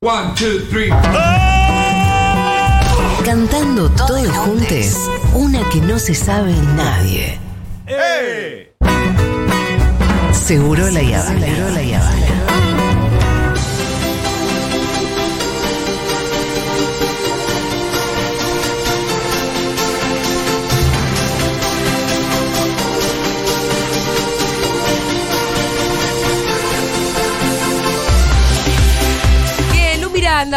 One, two, three. Cantando todos juntos, una que no se sabe nadie. Seguro la. Seguro la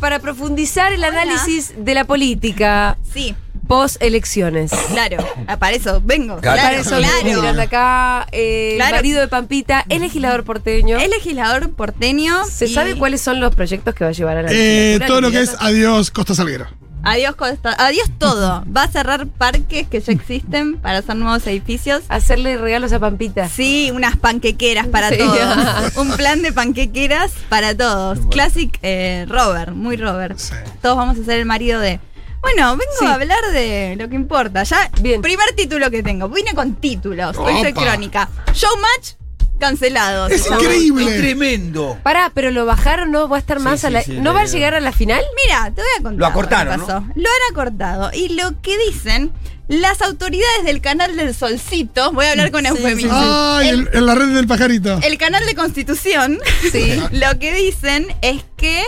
Para profundizar el análisis de la política Sí, post elecciones. claro. Ah, Para eso vengo. Para Claro, eso Lu claro. Miranda acá, eh, Claro. marido de Pampita, el legislador porteño. El legislador porteño. ¿Se y- sabe cuáles son los proyectos que va a llevar a la Eh, todo lo que es adiós Costa Salguero. Adiós, Costa- adiós todo. Va a cerrar parques que ya existen para hacer nuevos edificios. Hacerle regalos a Pampita. Sí, unas panquequeras para Sí. todos. Un plan de panquequeras para todos. Classic eh, Robert, muy Robert. Sí. Todos vamos a ser el marido de. Bueno, vengo Sí. a hablar de lo que importa. Ya, Bien. primer título que tengo. Vine con títulos. Hoy soy crónica. Showmatch cancelado. Es increíble. tremendo. Pará, pero lo bajaron, no va a estar Sí, más sí, a la. sí, ¿No va a llegar a la final? Mira, te voy a contar. Lo acortaron, pasó. Lo han acortado. Y lo que dicen las autoridades del canal del Solcito, voy a hablar con eufemismo. Ay, El- el- en la red del pajarito. El canal de Constitución, Sí. lo que dicen es que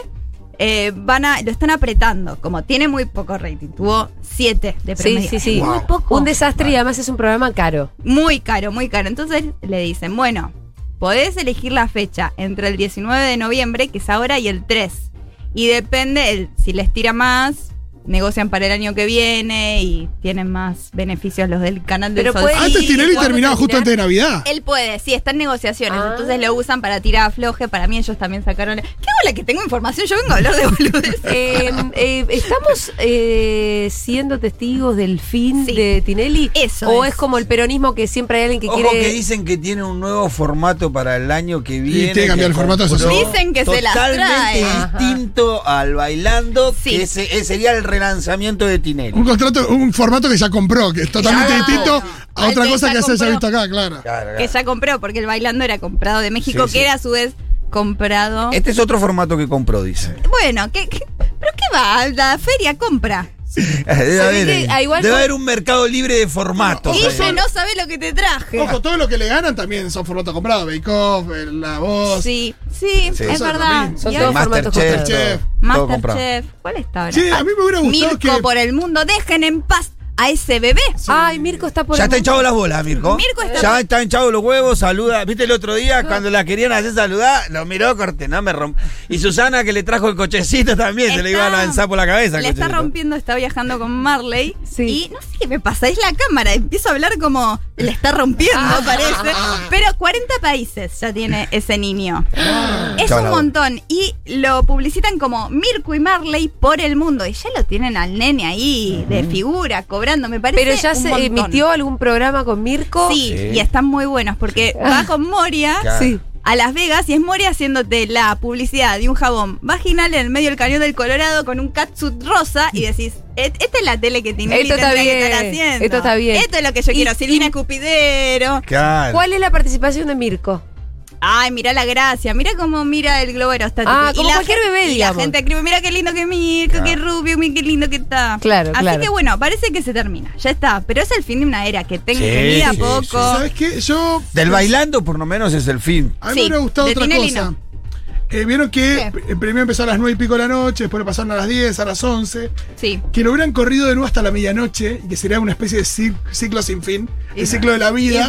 eh, van a, lo están apretando. Como tiene muy poco rating, tuvo 7 de Sí, promedio. sí, sí. Es Muy poco. Un desastre y además es un programa caro. Muy caro, muy caro. Entonces le dicen, bueno, podés elegir la fecha entre el 19 de noviembre, que es ahora, y el 3. Y depende, el- si les tira más, negocian para el año que viene y tienen más beneficios los del canal del Pero puede- Antes ¿Y Tinelli terminaba justo antes de Navidad. Él puede, sí, está en negociaciones, Ah. entonces lo usan para tirar afloje. Para mí ellos también sacaron... ¿Qué hago la que tengo información? Yo vengo a hablar de boludeces. Eh, eh, ¿Estamos eh, siendo testigos del fin Sí. de Tinelli? Eso ¿O es. es. como el peronismo que siempre hay alguien que Ojo quiere. que dicen que tiene un nuevo formato para el año que viene. tiene que cambiar el formato, Dicen que se las Totalmente trae. distinto al bailando, Sí. que ese, ese sería el relanzamiento de Tinelli. Un contrato, un formato que ya compró, que es totalmente Claro. distinto a otra que cosa ya que se haya visto acá, claro. Claro, claro. que ya compró, porque el bailando era comprado de México, Sí, que sí. era a su vez comprado. Este es otro formato que compró, dice. Bueno, ¿qué, qué- pero qué va? La feria compra. Debe, haber, que, igual debe con- haber un mercado libre de formatos. Y ahí. yo no sabe lo que te traje. Ojo, todo lo que le ganan también son formatos comprados. Bake Off, La Voz. Sí, sí, Sí. es Eso verdad. Son todos formatos Masterchef. Masterchef. ¿Cuál está ahora? Sí, a mí me hubiera gustado Mirko que. por el mundo, dejen en paz a ese bebé. Ay, Mirko está por Ya está hinchado las bolas, Mirko. Mirko está- Ya está hinchado los huevos, saluda. ¿Viste el otro día cuando la querían hacer saludar? Lo miró, corte, no me romp. Y Susana que le trajo el cochecito también, se le iba a lanzar por la cabeza. Le está rompiendo, está viajando con Marley. Sí. Y no sé qué me pasa, es la cámara. Empiezo a hablar como le está rompiendo, Ah. parece. Pero 40 países ya tiene ese niño. Es un montón. Y lo publicitan como Mirko y Marley por el mundo. Y ya lo tienen al nene ahí, de figura, cobrando. Me parece. Pero ya un se montón. emitió algún programa con Mirko. Sí, Sí. y están muy buenos porque va con Moria Claro. Sí. A Las Vegas y es Moria haciéndote la publicidad de un jabón vaginal en el medio del cañón del Colorado con un catsuit rosa y decís, "Et- esta es la tele que tiene Esto está bien, esto está bien. Esto es lo que yo Y- quiero, Silvina Escupidero. Claro. ¿Cuál es la participación de Mirko? Ay, mira la gracia, mira cómo mira el globo aerostático. Ah, Y como la cualquier bebé, y digamos. la gente escribe, mira qué lindo que es Mirko, qué rubio, mira qué lindo que está. Claro, Así claro. que bueno, parece que se termina, ya está. Pero es el fin de una era que tenga Sí, que ir a sí, poco. sí. ¿Sabes qué? Yo. Del bailando, por lo menos, es el fin. A mí Sí, me hubiera gustado otra Tinelli cosa. no. Eh, Vieron que ¿Qué? eh, primero empezó a las 9 y pico de la noche, después lo pasaron a las 10, a las 11. Sí. Que lo hubieran corrido de nuevo hasta la medianoche y que sería una especie de cic- ciclo sin fin. El ciclo de la vida.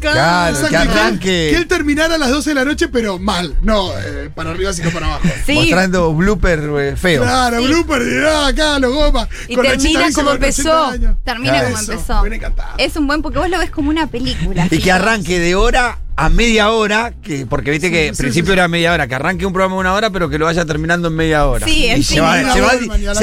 Claro, que arranque. Que él terminara a las 12 de la noche, pero mal. No eh, para arriba, sino para abajo. Sí. Mostrando blooper eh, feo. Claro, blooper, de ah, acá, los gomas. Y con termina como con 80 empezó. Termina Claro. como Eso, empezó. me hubiera encantado. Es un buen porque vos lo ves como una película. Y que arranque de hora a media hora, que porque viste que al sí, principio sí, sí. era media hora, que arranque un programa de una hora, pero que lo vaya terminando en media hora. Sí, y en se va, se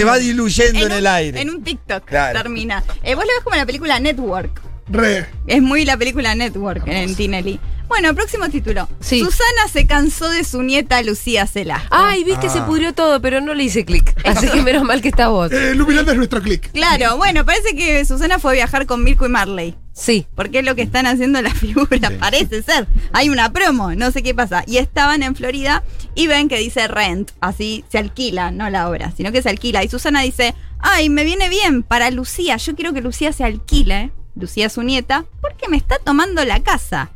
va se diluyendo en, un, el aire. En un TikTok Claro. termina. Eh, vos lo ves como la película Network. Re. Es muy la película Network en Tinelli. Bueno, próximo título. Sí. Susana se cansó de su nieta Lucía Cela. Ay, viste, se Ah. pudrió todo, pero no le hice clic. Así que menos mal que está vos. Eh, Luminante es nuestro click. Claro, bueno, parece que Susana fue a viajar con Mirko y Marley. Sí. Porque es lo que están haciendo las figuras, parece ser. Hay una promo, no sé qué pasa. Y estaban en Florida y ven que dice rent, así se alquila, no la obra, sino que se alquila. Y Susana dice, ay, me viene bien para Lucía, yo quiero que Lucía se alquile, Lucía es su nieta, porque me está tomando la casa.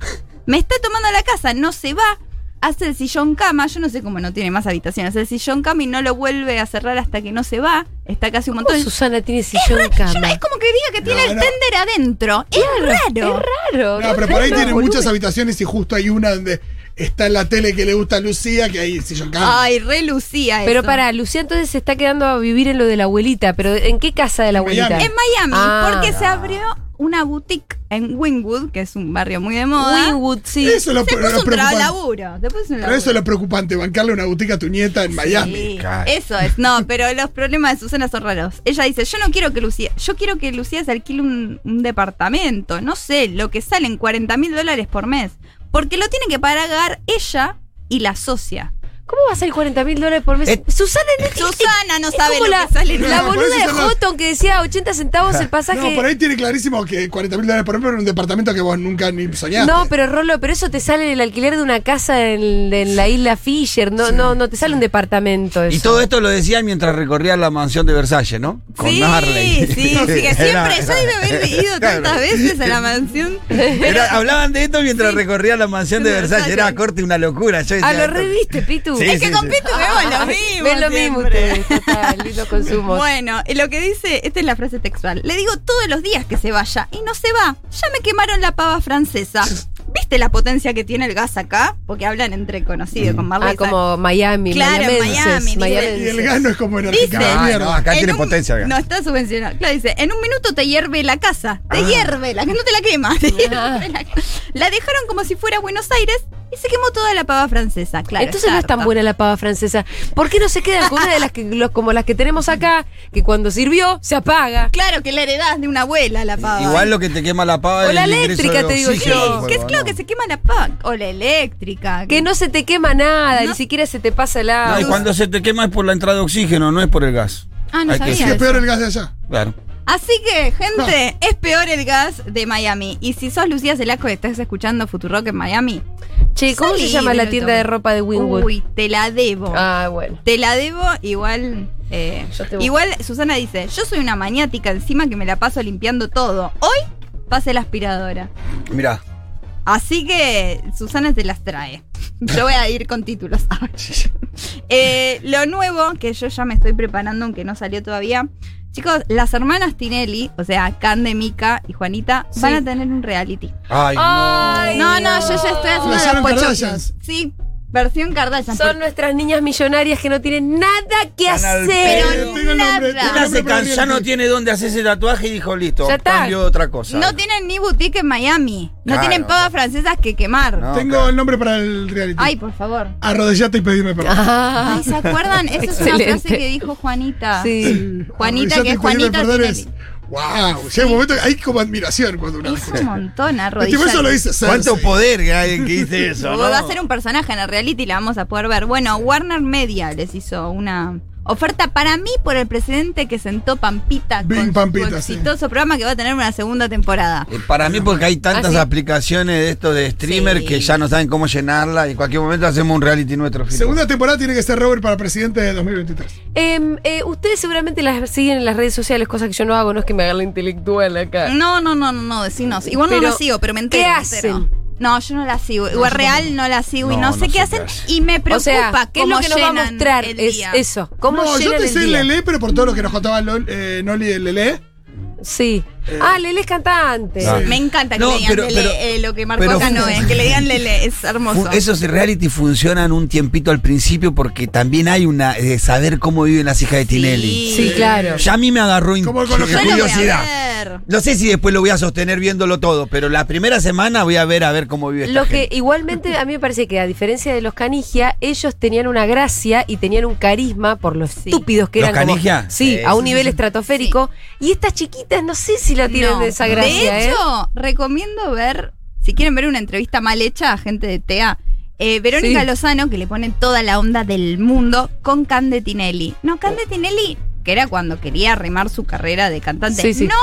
Me está tomando la casa, no se va, hace el sillón cama, yo no sé cómo no tiene más habitaciones, el sillón cama y no lo vuelve a cerrar hasta que no se va, está casi un ¿Cómo montón. Susana tiene Es sillón raro, cama? yo es como que diga que tiene No, el no. tender adentro. Es raro. Es raro. No, pero por ahí tiene muchas habitaciones y justo hay una donde está en la tele que le gusta a Lucía, que ahí sillón cama. Ay, re Lucía Pero para, Lucía entonces se está quedando a vivir en lo de la abuelita. ¿Pero en qué casa de la abuelita? Miami. En Miami, Ah. porque se abrió una boutique en Wynwood, que es un barrio muy de moda. Winwood, sí. Eso es lo, Se lo puso un laburo. Se puso un Pero laburo. eso es lo preocupante, bancarle una boutique a tu nieta en Miami. Sí, eso es. No, pero los problemas de Susana son raros. Ella dice, yo no quiero que Lucía, yo quiero que Lucía se alquile un, un departamento, no sé, lo que salen 40 mil dólares por mes. Porque lo tiene que pagar ella y la socia. ¿Cómo va a ser 40 mil dólares por mes? Eh, Susana no Susana no es sabe como lo la, que sale. la No, boluda de Houghton que decía 80 centavos el pasaje. No, por ahí tiene clarísimo que 40 mil dólares por ejemplo en un departamento que vos nunca ni soñaste. No, pero Rolo, pero eso te sale el alquiler de una casa en, en la isla Fisher. No, no, no te sale un departamento. Y todo esto lo decían mientras recorría la mansión de Versalles, ¿no? Con sí, Marley. sí, sí, que Era- siempre, yo debe haber ido Claro. tantas veces a la mansión. Era- hablaban de esto mientras recorría la mansión de De Versalles. Era Versalles. corte una locura. Yo Ah, decía, lo reviste, Pitu. Sí, es que sí, con. Pitu vemos lo mismo. Ven lo mismo ustedes. Total, lindo consumo. Bueno, y lo que dice, esta es la frase textual. Le digo todos los días que se vaya y no se va. Ya me quemaron la pava francesa. ¿Viste la potencia que tiene el gas acá? Porque hablan entre conocidos con Marley. Ah, como Miami, Claro, Miami, Miamenses. Y el gas no es como en Dice- Argentina. Ah, no, acá En tiene un- potencia. acá. No está subvencionado. Claro, dice, en un minuto te hierve la casa. Te Ah. hierve la que no te la quema. te hierve la, la dejaron como si fuera Buenos Aires y se quemó toda la pava francesa. Claro. Entonces no es tan buena la pava francesa. ¿Por qué no se quedan con una de las que los- como las que tenemos acá, que cuando sirvió se apaga? Claro que la heredás de una abuela la pava. Igual lo que te quema la pava O es la el eléctrica, de te digo yo. por Que es claro no. que se quema la pava. O la eléctrica. Que no se te quema nada, No. ni siquiera se te pasa el agua. No, y cuando se te quema es por la entrada de oxígeno, no es por el gas. Ah, no Hay que sabía Sí, decir- es peor el gas de allá. Claro. Así que, gente, es peor el gas de Miami. Y si sos Lucía Celaco y estás escuchando Futurock en Miami, Che, ¿cómo salí se llama la tienda de ropa de Winwood? Uy, te la debo. Ah, bueno. Te la debo, igual. eh, Yo te busco. igual Susana dice: Yo soy una maniática encima que me la paso limpiando todo. Hoy pase la aspiradora. Mirá. Así que Susana te las trae. Yo voy a ir con títulos. Eh, lo nuevo, que yo ya me estoy preparando, aunque no salió todavía. Chicos, las hermanas Tinelli, o sea, Cande, Mica y Juanita, van a tener un reality. Ay, Ay, No, no, yo ya estoy haciendo los pochoclos. Sí, versión Kardashian. Son nuestras niñas millonarias que no tienen nada que hacer. Pero Tengo nombre, nada. Una se can- ya no tiene dónde hacerse tatuaje y dijo, listo, Ya está. cambio otra cosa. No tienen ni boutique en Miami. No Claro. tienen pavas francesas que quemar. No. Tengo claro. el nombre para el reality. Ay, por favor. Arrodillate y pedime perdón. Ah, Ay, ¿se acuerdan? Esa es una Excelente. frase que dijo Juanita. Sí. Juanita, Arrodillate que y es Juanita perdón Tinelli. es- Wow, llega un momento que hay como admiración cuando uno Hizo un montón, Este arrodillate. eso lo dice Cersei. ¿Cuánto poder que hay en que dice eso? ¿no? Va a ser un personaje en el reality y la vamos a poder ver. Bueno, Warner Media les hizo una oferta para mí por el presidente que sentó Pampita Bing con Pampita, su sí. exitoso programa que va a tener una segunda temporada. Eh, Para mí, porque hay tantas ¿Ah, sí? aplicaciones de esto de streamer Sí. que ya no saben cómo llenarla y en cualquier momento hacemos un reality nuestro. Segunda temporada tiene que ser Robert para presidente de 2023. Em, eh, ustedes seguramente las siguen en las redes sociales, cosa que yo no hago, no es que me haga la intelectual acá. No, no, no, no, no, decinos. Igual no la sigo, pero me entero. ¿qué me entero. No, yo no la sigo. Igual real no la sigo y No, no sé no qué sé hacen. qué hacen. Y me preocupa o sea, qué ¿cómo es lo que nos va a mostrar? el Es eso. ¿Cómo no, yo te el sé día? Lele, pero por todo lo que nos contaba Lol- eh, Noli de Lele. Sí. Ah, Lele es cantante. Me encanta que No, le digan pero- Lele, pero- eh, lo que marcó acá no es, que le digan Lele, es hermoso. Esos reality funcionan un tiempito al principio porque también hay una de saber cómo viven las hijas de Tinelli. Sí, claro. Ya a mí me agarró con los lo a curiosidad. No sé si después lo voy a sostener viéndolo todo, pero la primera semana voy a ver a ver cómo vive esta Lo que gente. igualmente a mí me parece que a diferencia de los Canigia, ellos tenían una gracia y tenían un carisma por los Sí. estúpidos que ¿Los eran como- Canigia? sí, a un sí, nivel sí, sí. estratosférico. Y estas chiquitas no sé si la tienen No. de esa gracia, De ¿eh? hecho, recomiendo ver, si quieren ver una entrevista mal hecha a gente de TEA, eh, Verónica Sí. Lozano, que le pone toda la onda del mundo, con Cande Tinelli. No, Cande Tinelli, que era cuando quería remar su carrera de cantante. Sí, sí. No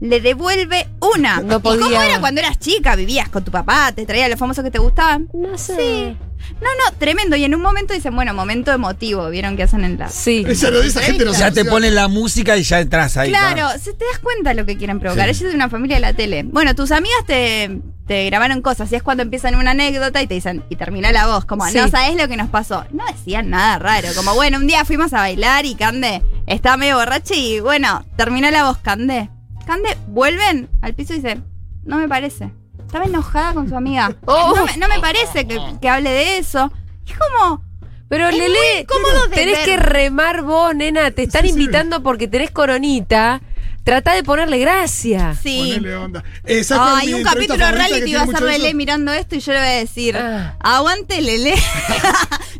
le devuelve una. No ¿Y cómo era cuando eras chica? Vivías con tu papá, te traía los famosos que te gustaban. No sé. Sí. No, no, tremendo. Y en un momento dicen, bueno, momento emotivo. ¿Vieron que hacen en la. Sí. Esa esa gente no Ya te ponen la música y ya entras ahí. Claro, se te das cuenta de lo que quieren provocar. Sí. Ella es de una familia de la tele. Bueno, tus amigas te, te grabaron cosas y es cuando empiezan una anécdota y te dicen, y termina la voz, como, Sí. no sabes lo que nos pasó. No decían nada raro, como, bueno, un día fuimos a bailar y Cande estaba medio borracha y bueno, terminó la voz, Cande. Cande, vuelven al piso y dicen, no me parece. Estaba enojada con su amiga. Oh. No, me, no me parece que, que hable de eso. Y es como, Pero Es Lele, muy incómodo de tenés ver. que remar vos, nena. Te están Sí, sí. invitando porque tenés coronita. Trata de ponerle gracia. sí. Ponele onda. Eh, ¿sabes cuál es Ay, mi un capítulo reality va a ser? Lele mirando esto y yo le voy a decir, Ah. aguante Lele.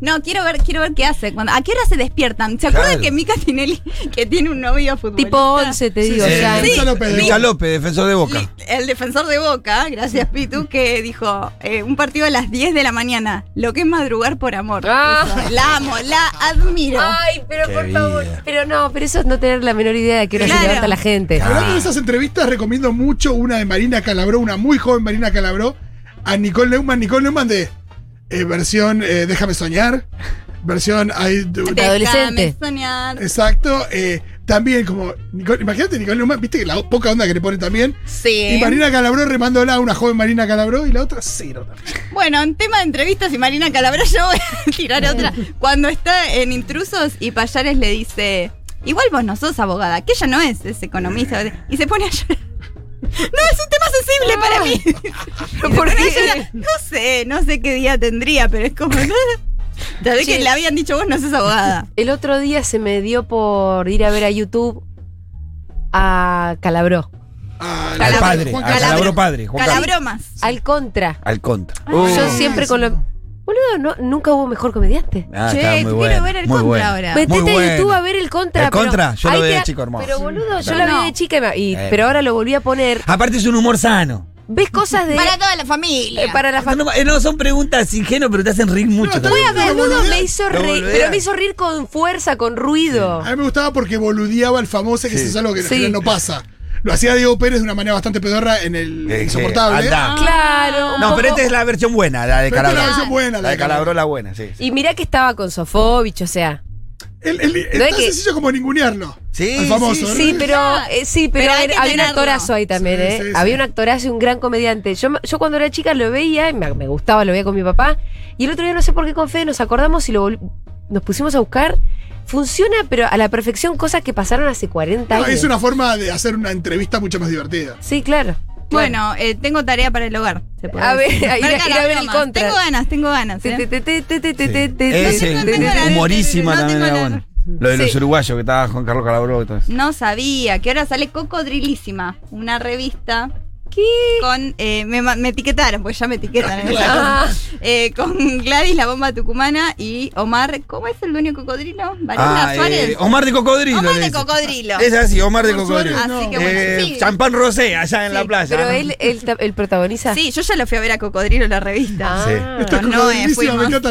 no, quiero ver, quiero ver qué hace. Cuando, ¿A qué hora se despiertan? ¿Se acuerdan Claro. que Mica Tinelli, que tiene un novio futbolista? Tipo 11, te digo. sí, ya. sí. Micha López Boca. López, defensor de Boca. El defensor de Boca, gracias Pitu, que dijo eh, un partido a las 10 de la mañana, lo que es madrugar por amor. Ah. Eso, La amo, la admiro. Ay, pero Qué por favor. Pero no, pero eso es no tener la menor idea de que hora Claro. se levanta la gente. Hablando de esas entrevistas, recomiendo mucho una de Marina Calabró, una muy joven Marina Calabró, a Nicole Neumann. Nicole Neumann de eh, versión eh, Déjame soñar, versión De adolescente. Déjame soñar. Exacto. eh, también como. Nicole- imagínate Nicole Neumann, viste que la poca onda que le pone también. Sí. Y Marina Calabró remándola, una joven Marina Calabró, y la otra cero también. Bueno, en tema de entrevistas y Marina Calabro, yo voy a tirar otra. Cuando está en Intrusos y Payares le dice, igual vos no sos abogada, que ella no es, es economista. Y se pone a llorar. No, es un tema sensible para mí. No sé, no sé qué día tendría, pero es como... Che. que le habían dicho vos no sos abogada. El otro día se me dio por ir a ver a YouTube a Calabró. Ah, Al padre, Juan al Calabro. Calabro padre. Juan. Calabromas. Al contra. Al contra. Yo Ah, siempre con lo. Boludo, no, nunca hubo mejor comediante. Ah, Che, está muy quiero bueno, ver el muy contra bueno. ahora. Metete Muy a. YouTube a ver el contra. ¿El pero Contra? Yo lo veía te- chico hermoso. Pero boludo, yo No. la vi de chica y, Eh. pero ahora lo volví a poner. Aparte es un humor sano. ¿Ves cosas de. Para toda la familia. eh, para la No, familia. no, eh, no, son preguntas ingenuas, pero te hacen reír mucho. bien, pero Boludo, me hizo Lo reír. Pero me hizo reír con fuerza, con ruido. A mí me gustaba porque boludeaba al famoso, que Sí. eso es algo que en Sí. general no pasa. Lo hacía Diego Pérez de una manera bastante pedorra en el Eh, Insoportable. eh, anda. Claro. No, pero esta es la versión buena, la de Pero esta es la versión buena, La de Calabró, la buena, sí. Y mirá que estaba con Sofovich, o sea. El, el- es No es tan que- sencillo como ningunearlo. Sí, Al famoso, sí, ¿no? Sí, pero eh, sí, pero, Pero hay era- que había un actorazo ahí también, Sí, ¿eh? sí, sí. Había un actorazo y un gran comediante. Yo, yo cuando era chica lo veía, y me, me gustaba, lo veía con mi papá. Y el otro día no sé por qué con Fede nos acordamos y lo nos pusimos a buscar. Funciona, pero a la perfección, cosas que pasaron hace 40 No, años. es una forma de hacer una entrevista mucho más divertida. Sí, claro. Bueno, eh, tengo tarea para el hogar. se puede A ver, ir a- ir a ver el contra. Tengo ganas, tengo ganas. ¿eh? la- humorísima no también la-. Lo de los Sí. uruguayos que estaba Juan Carlos Calabró y todo eso. No sabía que ahora sale Cocodrilísima, una revista ¿Qué? con. eh, me, etiquetaron, pues ya me etiquetan en esa cosa. Eh, con Gladys, la bomba tucumana, y Omar. ¿Cómo es el dueño de Cocodrilo? Ah, Suárez. eh, Omar de Cocodrilo. Omar de. Cocodrilo. Es así, Omar de Cocodrilo. Así que no. bueno, Eh, sí. Champán Rosé, allá en Sí, la playa. Pero ¿no? él, él, él protagoniza. Sí, yo ya lo fui a ver a Cocodrilo la revista. Ah. Sí. Me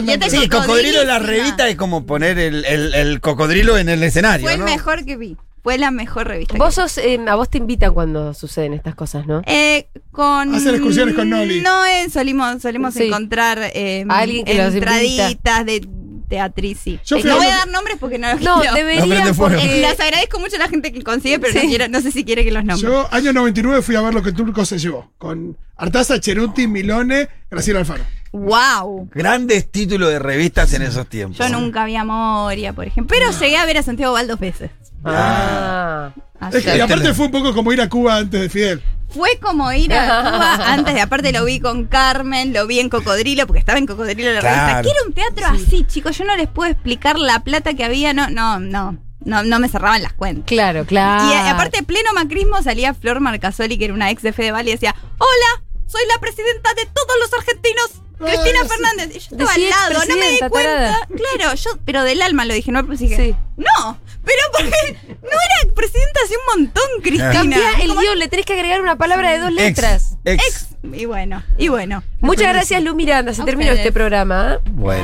Y este. Sí, cocodrilo en la revista es como poner el, el- el cocodrilo en el escenario. Fue el ¿no? mejor que vi. Fue la mejor revista. Vos sos, eh, a vos te invitan cuando suceden estas cosas, ¿no? Eh, con. Hacer excursiones con Noli. No, eh, solimos, solimos Sí. encontrar eh, Alguien que los entraditas de teatriz, sí. Yo Eh, fui no voy a dar nombres porque no los No, quiero. Porque- Eh, les agradezco mucho a la gente que consigue, pero Sí. no, quiero, no sé si quiere que los nombres. Yo, año 99, fui a ver lo que Turco se llevó. Con Artaza, Cheruti, Milone, Graciela Alfaro. ¡Wow! Grandes títulos de revistas en esos tiempos. Yo nunca vi a Moria, por ejemplo. Pero llegué a ver a Santiago Val dos veces. Ah. Así. Es que, y aparte fue un poco como ir a Cuba antes de Fidel. Fue como ir a Cuba antes de, aparte lo vi con Carmen, lo vi en Cocodrilo, porque estaba en Cocodrilo la Claro. revista. Que era un teatro así, chicos. Yo no les puedo explicar la plata que había, no, no, no. No, no me cerraban las cuentas. Claro, claro. Y eh, aparte, pleno macrismo, salía Flor Marcasoli, que era una ex de Fedeval, y decía: Hola, soy la presidenta de todos los argentinos. Cristina. Fernández. Y yo estaba al lado, no me di cuenta. tarada. Claro, yo, pero del alma lo dije, no dije, Sí. No, pero porque no era presidenta hace un montón, Cristina. Cambia el guion, le tenés que agregar una palabra de dos letras. ex. Ex. Y bueno, y bueno. Muchas gracias, Lu Miranda. Se terminó este programa. ¿eh? Bueno.